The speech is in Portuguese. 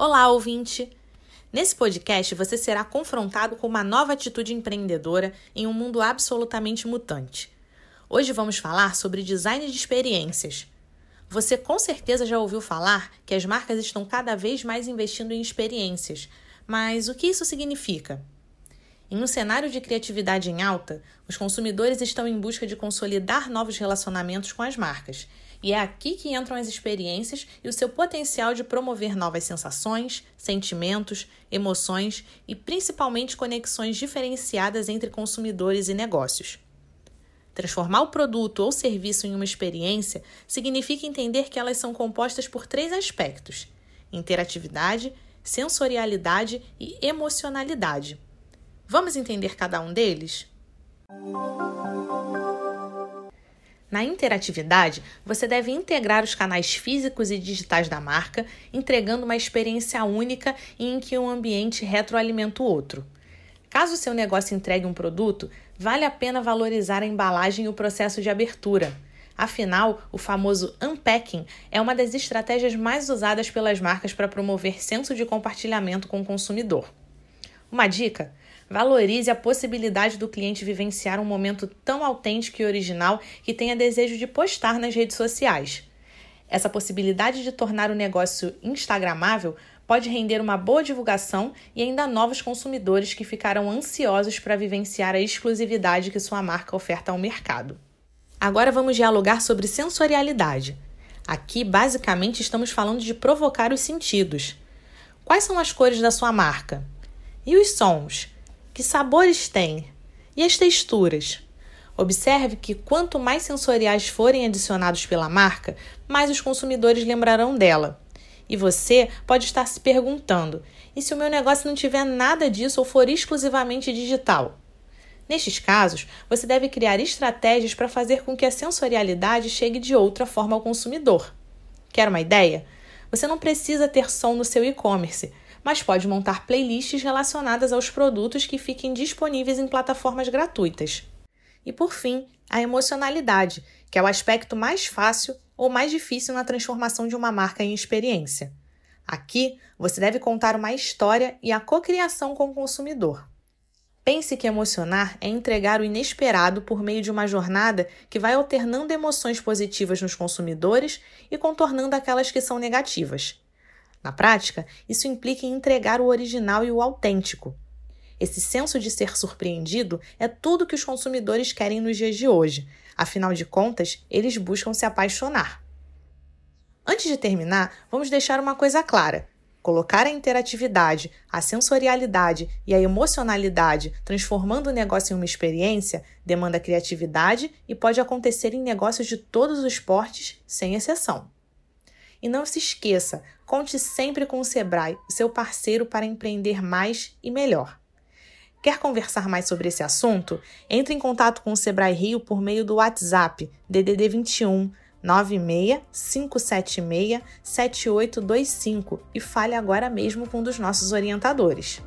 Olá, ouvinte! Nesse podcast você será confrontado com uma nova atitude empreendedora em um mundo absolutamente mutante. Hoje vamos falar sobre design de experiências. Você com certeza já ouviu falar que as marcas estão cada vez mais investindo em experiências, mas o que isso significa? Em um cenário de criatividade em alta, os consumidores estão em busca de consolidar novos relacionamentos com as marcas e é aqui que entram as experiências e o seu potencial de promover novas sensações, sentimentos, emoções e principalmente conexões diferenciadas entre consumidores e negócios. Transformar o produto ou serviço em uma experiência significa entender que elas são compostas por três aspectos: interatividade, sensorialidade e emocionalidade. Vamos entender cada um deles? Na interatividade, você deve integrar os canais físicos e digitais da marca, entregando uma experiência única em que um ambiente retroalimenta o outro. Caso seu negócio entregue um produto, vale a pena valorizar a embalagem e o processo de abertura. Afinal, o famoso unpacking é uma das estratégias mais usadas pelas marcas para promover senso de compartilhamento com o consumidor. Uma dica: Valorize a possibilidade do cliente vivenciar um momento tão autêntico e original que tenha desejo de postar nas redes sociais. Essa possibilidade de tornar o negócio instagramável pode render uma boa divulgação e ainda novos consumidores que ficarão ansiosos para vivenciar a exclusividade que sua marca oferta ao mercado. Agora vamos dialogar sobre sensorialidade. Aqui, basicamente, estamos falando de provocar os sentidos. Quais são as cores da sua marca? E os sons? Que sabores tem? E as texturas? Observe que quanto mais sensoriais forem adicionados pela marca, mais os consumidores lembrarão dela. E você pode estar se perguntando: e se o meu negócio não tiver nada disso ou for exclusivamente digital? Nestes casos, você deve criar estratégias para fazer com que a sensorialidade chegue de outra forma ao consumidor. Quer uma ideia? Você não precisa ter som no seu e-commerce, mas pode montar playlists relacionadas aos produtos que fiquem disponíveis em plataformas gratuitas. E por fim, a emocionalidade, que é o aspecto mais fácil ou mais difícil na transformação de uma marca em experiência. Aqui, você deve contar uma história e a cocriação com o consumidor. Pense que emocionar é entregar o inesperado por meio de uma jornada que vai alternando emoções positivas nos consumidores e contornando aquelas que são negativas. Na prática, isso implica em entregar o original e o autêntico. Esse senso de ser surpreendido é tudo que os consumidores querem nos dias de hoje. Afinal de contas, eles buscam se apaixonar. Antes de terminar, vamos deixar uma coisa clara. Colocar a interatividade, a sensorialidade e a emocionalidade, transformando o negócio em uma experiência, demanda criatividade e pode acontecer em negócios de todos os portes, sem exceção. E não se esqueça, conte sempre com o Sebrae, seu parceiro para empreender mais e melhor. Quer conversar mais sobre esse assunto? Entre em contato com o Sebrae Rio por meio do WhatsApp DDD 21 96 576 7825 e fale agora mesmo com um dos nossos orientadores.